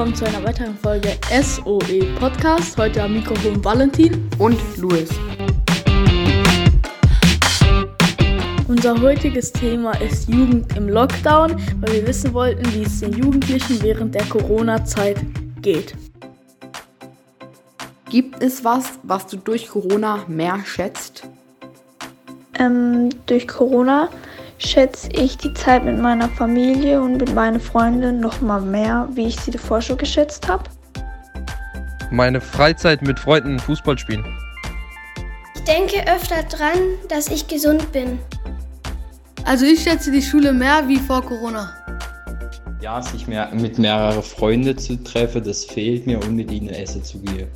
willkommen zu einer weiteren Folge SOE Podcast. Heute am Mikrofon Valentin und Luis. Unser heutiges Thema ist Jugend im Lockdown, weil wir wissen wollten, wie es den Jugendlichen während der Corona-Zeit geht. Gibt es was, was du durch Corona mehr schätzt? Ähm, durch Corona schätze ich die Zeit mit meiner Familie und mit meinen Freunden noch mal mehr, wie ich sie davor schon geschätzt habe. Meine Freizeit mit Freunden Fußball spielen. Ich denke öfter dran, dass ich gesund bin. Also ich schätze die Schule mehr wie vor Corona. Ja, sich mehr, mit mehreren Freunden zu treffen, das fehlt mir und mit ihnen essen zu gehen.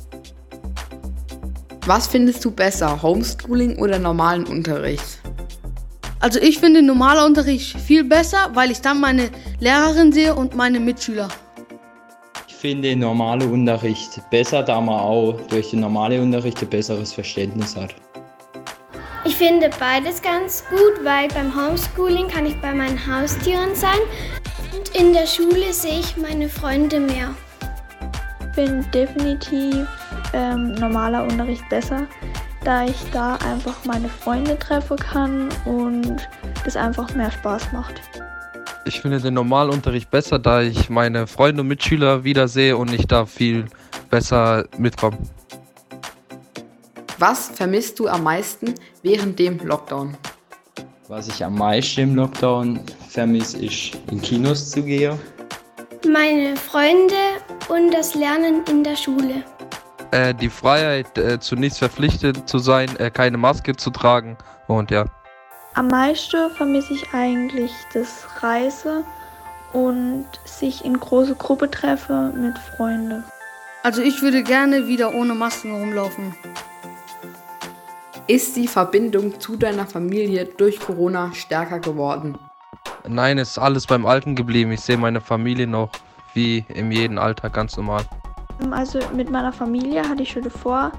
Was findest du besser, Homeschooling oder normalen Unterricht? Also ich finde normaler Unterricht viel besser, weil ich dann meine Lehrerin sehe und meine Mitschüler. Ich finde den normalen Unterricht besser, da man auch durch den normalen Unterricht ein besseres Verständnis hat. Ich finde beides ganz gut, weil beim Homeschooling kann ich bei meinen Haustieren sein und in der Schule sehe ich meine Freunde mehr. Ich finde definitiv ähm, normaler Unterricht besser, da ich da einfach meine Freunde treffen kann und es einfach mehr Spaß macht. Ich finde den Normalunterricht besser, da ich meine Freunde und Mitschüler wiedersehe und ich da viel besser mitkomme. Was vermisst du am meisten während dem Lockdown? Was ich am meisten im Lockdown vermisse, ist in Kinos zu gehen. Meine Freunde und das Lernen in der Schule. Äh, die Freiheit, äh, zu nichts verpflichtet zu sein, äh, keine Maske zu tragen und ja. Am meisten vermisse ich eigentlich das Reise und sich in große Gruppe treffen mit Freunden. Also ich würde gerne wieder ohne Masken rumlaufen. Ist die Verbindung zu deiner Familie durch Corona stärker geworden? Nein, ist alles beim Alten geblieben. Ich sehe meine Familie noch wie in jedem Alltag ganz normal. Also mit meiner Familie hatte ich schon davor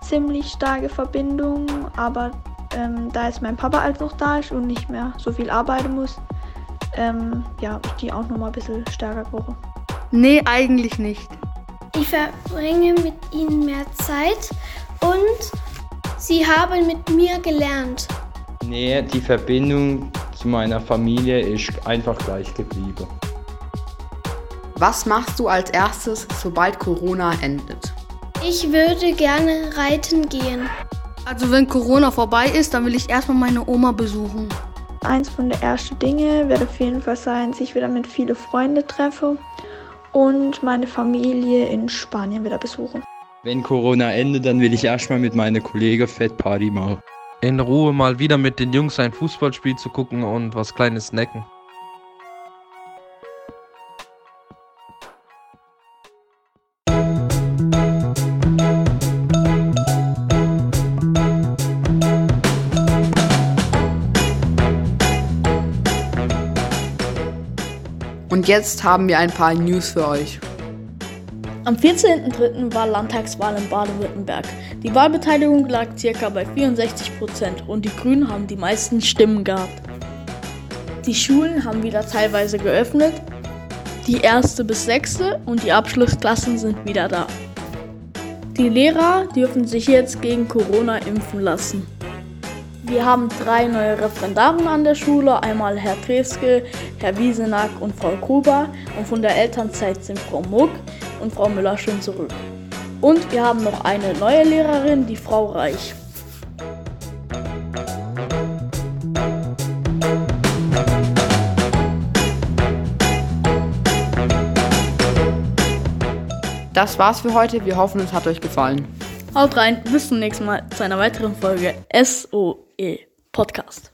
ziemlich starke Verbindung, aber ähm, da jetzt mein Papa als noch da ist und nicht mehr so viel arbeiten muss, ähm, ja, ist die auch nochmal ein bisschen stärker geworden. Nee, eigentlich nicht. Ich verbringe mit ihnen mehr Zeit und sie haben mit mir gelernt. Nee, die Verbindung zu meiner Familie ist einfach gleich geblieben. Was machst du als erstes, sobald Corona endet? Ich würde gerne reiten gehen. Also wenn Corona vorbei ist, dann will ich erstmal meine Oma besuchen. Eins von der ersten Dinge wird auf jeden Fall sein, sich wieder mit vielen Freunden treffen und meine Familie in Spanien wieder besuchen. Wenn Corona endet, dann will ich erstmal mit meinen Kollegen Fett Party machen. In Ruhe mal wieder mit den Jungs ein Fußballspiel zu gucken und was kleines snacken. Und jetzt haben wir ein paar News für euch. Am 14.03. war Landtagswahl in Baden-Württemberg. Die Wahlbeteiligung lag ca. bei 64 Prozent und die Grünen haben die meisten Stimmen gehabt. Die Schulen haben wieder teilweise geöffnet, die erste bis sechste und die Abschlussklassen sind wieder da. Die Lehrer dürfen sich jetzt gegen Corona impfen lassen. Wir haben drei neue Referendaren an der Schule, einmal Herr Treske, Herr Wiesenack und Frau Gruber. Und von der Elternzeit sind Frau Muck und Frau Müller schon zurück. Und wir haben noch eine neue Lehrerin, die Frau Reich. Das war's für heute. Wir hoffen, es hat euch gefallen. Haut rein, bis zum nächsten Mal zu einer weiteren Folge SOE Podcast.